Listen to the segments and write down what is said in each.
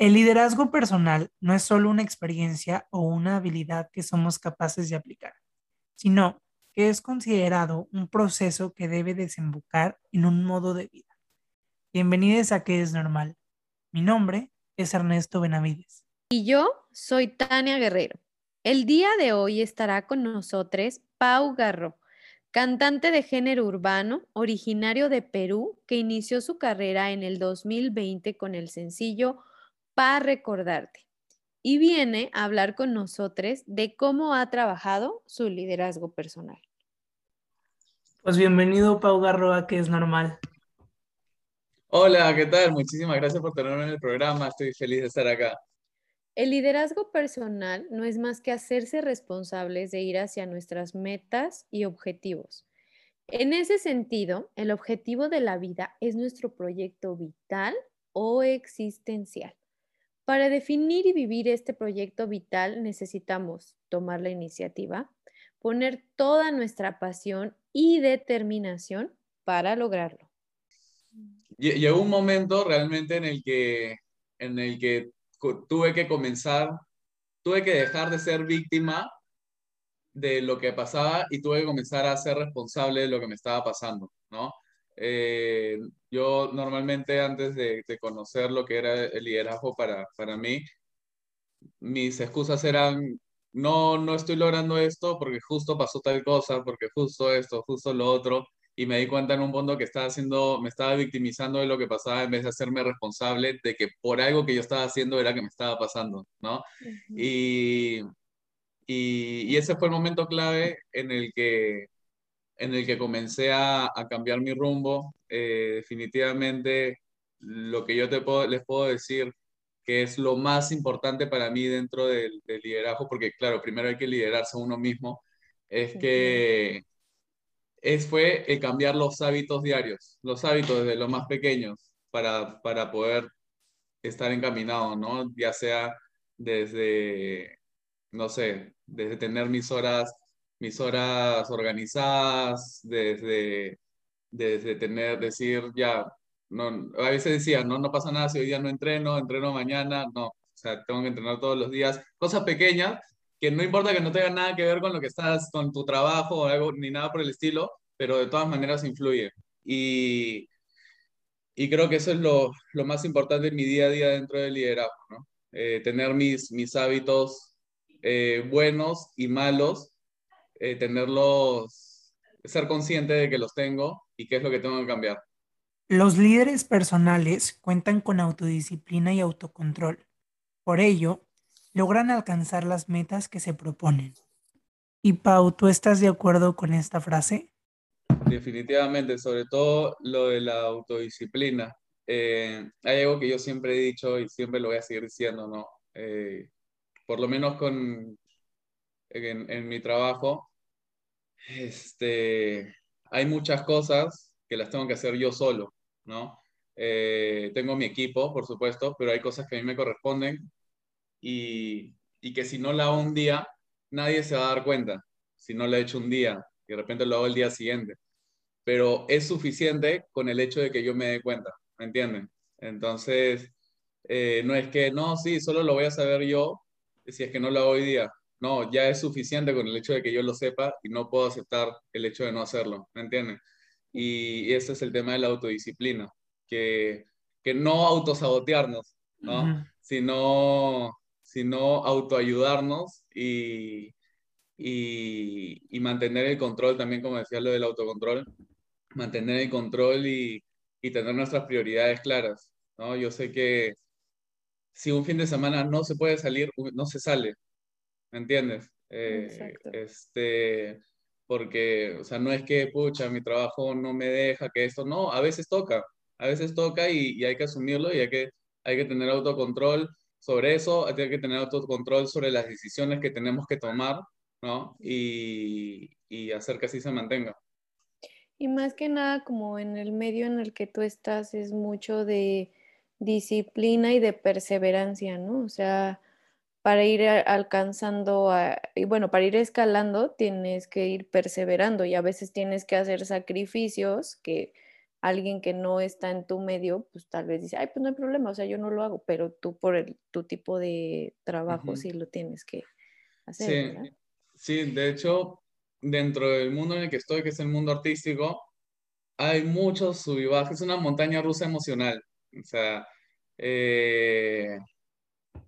El liderazgo personal no es solo una experiencia o una habilidad que somos capaces de aplicar, sino que es considerado un proceso que debe desembocar en un modo de vida. Bienvenidos a ¿Qué es normal? Mi nombre es Ernesto Benavides. Y yo soy Tania Guerrero. El día de hoy estará con nosotros Pau Garro, cantante de género urbano, originario de Perú, que inició su carrera en el 2020 con el sencillo Pa recordarte. Y viene a hablar con nosotros de cómo ha trabajado su liderazgo personal. Pues bienvenido, Pau Garroa, que es normal. Hola, ¿qué tal? Muchísimas gracias por tenerme en el programa. Estoy feliz de estar acá. El liderazgo personal no es más que hacerse responsables de ir hacia nuestras metas y objetivos. En ese sentido, el objetivo de la vida es nuestro proyecto vital o existencial. Para definir y vivir este proyecto vital necesitamos tomar la iniciativa, poner toda nuestra pasión y determinación para lograrlo. Llegó un momento realmente en el que, en el que tuve que comenzar, tuve que dejar de ser víctima de lo que pasaba y tuve que comenzar a ser responsable de lo que me estaba pasando, ¿no? Eh, yo normalmente antes de, conocer lo que era el liderazgo para, para mí, mis excusas eran, no, no estoy logrando esto porque justo pasó tal cosa, porque justo esto, justo lo otro, y me di cuenta en un punto que estaba haciendo, me estaba victimizando de lo que pasaba en vez de hacerme responsable de que por algo que yo estaba haciendo era que me estaba pasando, ¿no? y, y, y, ese fue el momento clave en el que en el que comencé a, cambiar mi rumbo. Eh, definitivamente lo que yo te puedo, les puedo decir que es lo más importante para mí dentro del, liderazgo, porque claro, primero hay que liderarse a uno mismo, es que es, fue el cambiar los hábitos diarios, los hábitos desde los más pequeños para, para poder estar encaminado, ¿no? Ya sea desde, no sé, desde tener mis horas mis horas organizadas, desde, desde tener, decir, ya, no, a veces decía, no, no pasa nada si hoy día no entreno, entreno mañana, no, o sea, tengo que entrenar todos los días, cosas pequeñas que no importa que no tengan nada que ver con lo que estás, con tu trabajo o algo, ni nada por el estilo, pero de todas maneras influye. Y, y creo que eso es lo, lo, más importante en mi día a día dentro del liderazgo, ¿no? Eh, tener mis, mis hábitos eh, buenos y malos eh, tenerlos, ser consciente de que los tengo y qué es lo que tengo que cambiar. Los líderes personales cuentan con autodisciplina y autocontrol. Por ello, logran alcanzar las metas que se proponen. Y Pau, ¿tú estás de acuerdo con esta frase? Definitivamente, sobre todo lo de la autodisciplina. Eh, hay algo que yo siempre he dicho y siempre lo voy a seguir diciendo, ¿no? Eh, por lo menos con, en, en, mi trabajo, este, hay muchas cosas que las tengo que hacer yo solo, ¿no? Eh, tengo mi equipo, por supuesto, pero hay cosas que a mí me corresponden y, y, que si no la hago un día, nadie se va a dar cuenta. Si no la he hecho un día y de repente lo hago el día siguiente. Pero es suficiente con el hecho de que yo me dé cuenta, ¿me entienden? Entonces, eh, no es que, no, sí, solo lo voy a saber yo si es que no lo hago hoy día no, ya es suficiente con el hecho de que yo lo sepa y no puedo aceptar el hecho de no hacerlo, ¿me entienden? Y, ese es el tema de la autodisciplina, que, que no autosabotearnos, ¿no? sino, sino autoayudarnos y, y, y, mantener el control, también como decía lo del autocontrol, mantener el control y, y tener nuestras prioridades claras, ¿no? Yo sé que si un fin de semana no se puede salir, no se sale, ¿me entiendes? Eh, este, porque, o sea, no es que, pucha, mi trabajo no me deja, que esto, no, a veces toca, a veces toca y, hay que asumirlo y hay que, hay que tener autocontrol sobre eso, hay que tener autocontrol sobre las decisiones que tenemos que tomar, ¿no? Y, y hacer que así se mantenga. Y más que nada, como en el medio en el que tú estás, es mucho de disciplina y de perseverancia, ¿no? O sea, para ir alcanzando, y bueno, para ir escalando tienes que ir perseverando y a veces tienes que hacer sacrificios que alguien que no está en tu medio, pues tal vez dice, ay, pues no hay problema, o sea, yo no lo hago, pero tú por el, tu tipo de trabajo sí lo tienes que hacer. Sí, sí, de hecho, dentro del mundo en el que estoy, que es el mundo artístico, hay muchos sub y es una montaña rusa emocional. O sea, eh,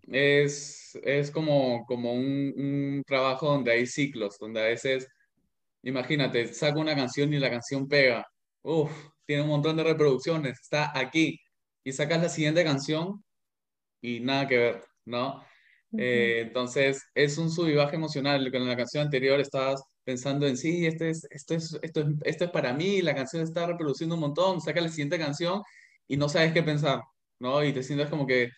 es, es como, como un, un, trabajo donde hay ciclos, donde a veces, imagínate, saco una canción y la canción pega. Uf, tiene un montón de reproducciones, está aquí. Y sacas la siguiente canción y nada que ver, ¿no? Eh, entonces, es un sub y baja emocional. Con la canción anterior estabas pensando en sí, este es, esto, es, esto, es, esto es para mí, la canción está reproduciendo un montón, saca la siguiente canción y no sabes qué pensar, ¿no? Y te sientes como que,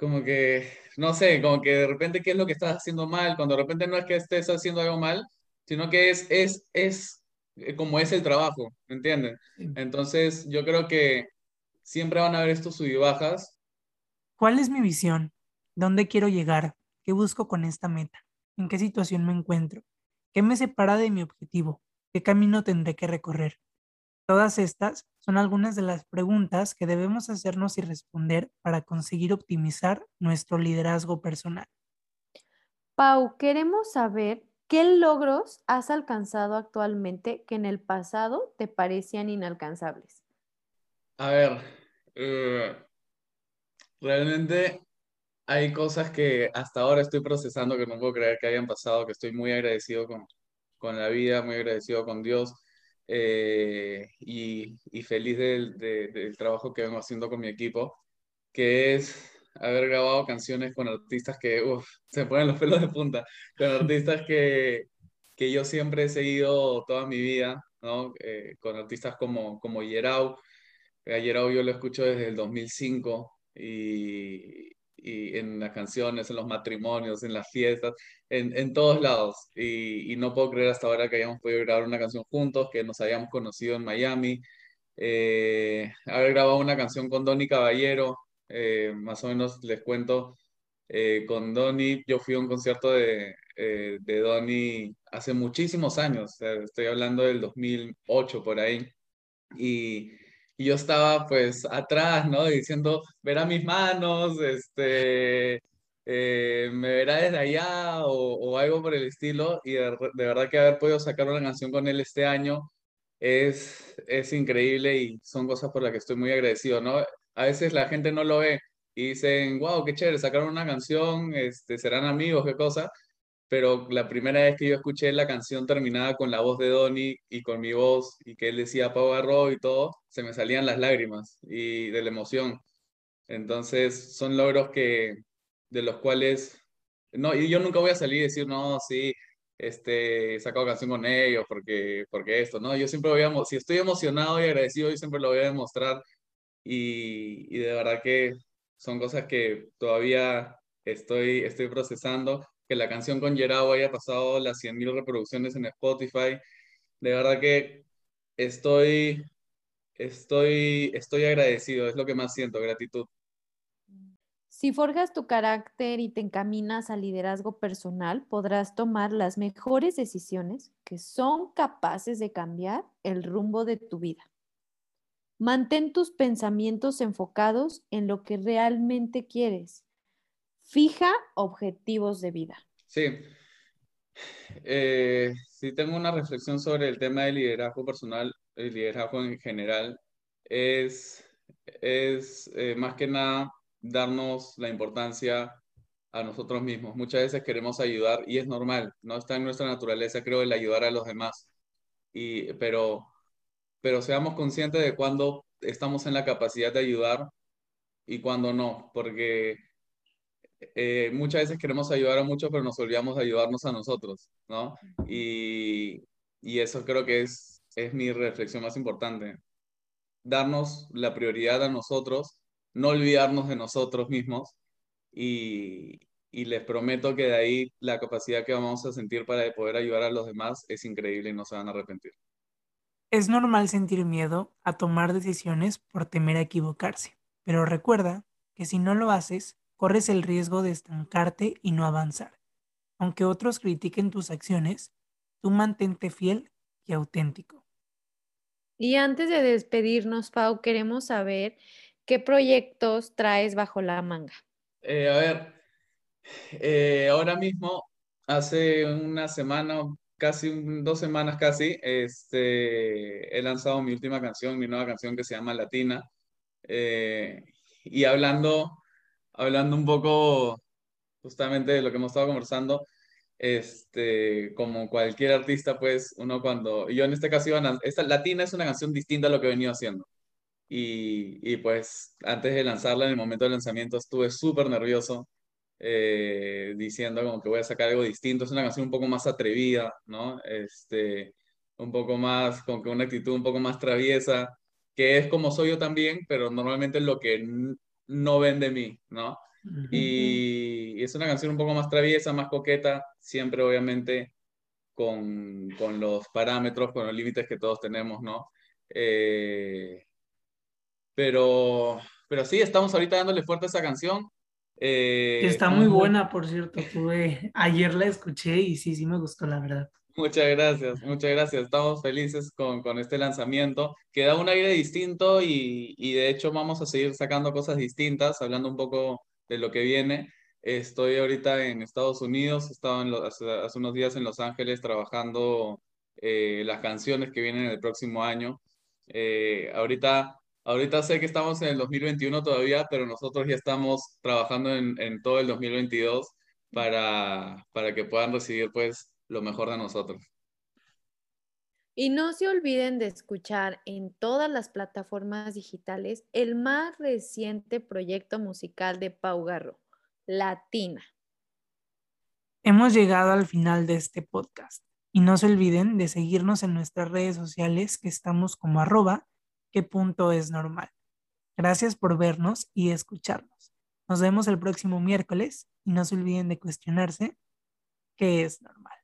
como que, no sé, como que de repente qué es lo que estás haciendo mal, cuando de repente no es que estés haciendo algo mal, sino que es, es, es eh, como es el trabajo, ¿me entienden? Entonces, yo creo que siempre van a haber estos sub y bajas. ¿Cuál es mi visión? ¿Dónde quiero llegar? ¿Qué busco con esta meta? ¿En qué situación me encuentro? ¿Qué me separa de mi objetivo? ¿Qué camino tendré que recorrer? Todas estas son algunas de las preguntas que debemos hacernos y responder para conseguir optimizar nuestro liderazgo personal. Pau, queremos saber qué logros has alcanzado actualmente que en el pasado te parecían inalcanzables. A ver, eh, realmente hay cosas que hasta ahora estoy procesando que no puedo creer que hayan pasado, que estoy muy agradecido con, con la vida, muy agradecido con Dios eh, y, y, feliz del, del, trabajo que vengo haciendo con mi equipo, que es haber grabado canciones con artistas que uf, se ponen los pelos de punta, con artistas que, que yo siempre he seguido toda mi vida, ¿no? Eh, con artistas como, como Yerau. A Yerau yo lo escucho desde el 2005 y, y en las canciones, en los matrimonios, en las fiestas, en, en todos lados. Y, y, no puedo creer hasta ahora que hayamos podido grabar una canción juntos, que nos hayamos conocido en Miami. Eh, haber grabado una canción con Donny Caballero, eh, más o menos les cuento, eh, con Donny, yo fui a un concierto de, de Donny hace muchísimos años, estoy hablando del 2008 por ahí. Y, y yo estaba pues atrás, ¿no? Diciendo, verá mis manos, este, eh, me verá desde allá o, o, algo por el estilo. Y de, de, verdad que haber podido sacar una canción con él este año es, es increíble y son cosas por las que estoy muy agradecido, ¿no? A veces la gente no lo ve y dicen, wow, qué chévere, sacaron una canción, este, serán amigos, qué cosa pero la primera vez que yo escuché la canción terminada con la voz de Donny y con mi voz y que él decía Pau Arro y todo, se me salían las lágrimas y de la emoción. Entonces son logros que de los cuales no y yo nunca voy a salir y decir no, sí, este he sacado canción con ellos porque porque esto, no, yo siempre voy a si estoy emocionado y agradecido yo siempre lo voy a demostrar y, y de verdad que son cosas que todavía estoy estoy procesando que la canción con Gerao haya pasado las 100.000 reproducciones en Spotify. De verdad que estoy, estoy, estoy agradecido, es lo que más siento, gratitud. Si forjas tu carácter y te encaminas al liderazgo personal, podrás tomar las mejores decisiones que son capaces de cambiar el rumbo de tu vida. Mantén tus pensamientos enfocados en lo que realmente quieres Fija objetivos de vida. Sí. Eh, sí tengo una reflexión sobre el tema del liderazgo personal, el liderazgo en general. Es, es eh, más que nada darnos la importancia a nosotros mismos. Muchas veces queremos ayudar y es normal, no está en nuestra naturaleza, creo, el ayudar a los demás. Y, pero, pero seamos conscientes de cuando estamos en la capacidad de ayudar y cuando no, porque eh, muchas veces queremos ayudar a muchos, pero nos olvidamos de ayudarnos a nosotros, ¿no? Y, y eso creo que es, es mi reflexión más importante. Darnos la prioridad a nosotros, no olvidarnos de nosotros mismos y, y les prometo que de ahí la capacidad que vamos a sentir para poder ayudar a los demás es increíble y no se van a arrepentir. Es normal sentir miedo a tomar decisiones por temer a equivocarse, pero recuerda que si no lo haces, corres el riesgo de estancarte y no avanzar. Aunque otros critiquen tus acciones, tú mantente fiel y auténtico. Y antes de despedirnos, Pau, queremos saber qué proyectos traes bajo la manga. Eh, a ver, eh, ahora mismo, hace una semana, casi dos semanas casi, este, he lanzado mi última canción, mi nueva canción que se llama Latina. Eh, y hablando, hablando un poco justamente de lo que hemos estado conversando, este, como cualquier artista, pues uno cuando, yo en este caso iba a, esta Latina es una canción distinta a lo que he venido haciendo. Y, y pues antes de lanzarla, en el momento del lanzamiento, estuve súper nervioso, eh, diciendo como que voy a sacar algo distinto. Es una canción un poco más atrevida, ¿no? Este, un poco más, con una actitud un poco más traviesa, que es como soy yo también, pero normalmente lo que no ven de mí, ¿no? Y es una canción un poco más traviesa, más coqueta, siempre obviamente con, con los parámetros, con los límites que todos tenemos, ¿no? Eh, pero, pero sí, estamos ahorita dándole fuerte a esa canción. Eh, está muy buena, por cierto. Tuve, ayer la escuché y sí, sí me gustó, la verdad. Muchas gracias, muchas gracias. Estamos felices con, con este lanzamiento que da un aire distinto y, y, de hecho vamos a seguir sacando cosas distintas, hablando un poco de lo que viene. Estoy ahorita en Estados Unidos, estaba en hace, unos días en Los Ángeles trabajando eh, las canciones que vienen el próximo año. Eh, ahorita, ahorita sé que estamos en el 2021 todavía, pero nosotros ya estamos trabajando en, en todo el 2022 para, para que puedan recibir pues lo mejor de nosotros. Y no se olviden de escuchar en todas las plataformas digitales el más reciente proyecto musical de Pau Garro, Latina. Hemos llegado al final de este podcast y no se olviden de seguirnos en nuestras redes sociales que estamos como arroba qué punto es normal. Gracias por vernos y escucharnos. Nos vemos el próximo miércoles y no se olviden de cuestionarse qué es normal.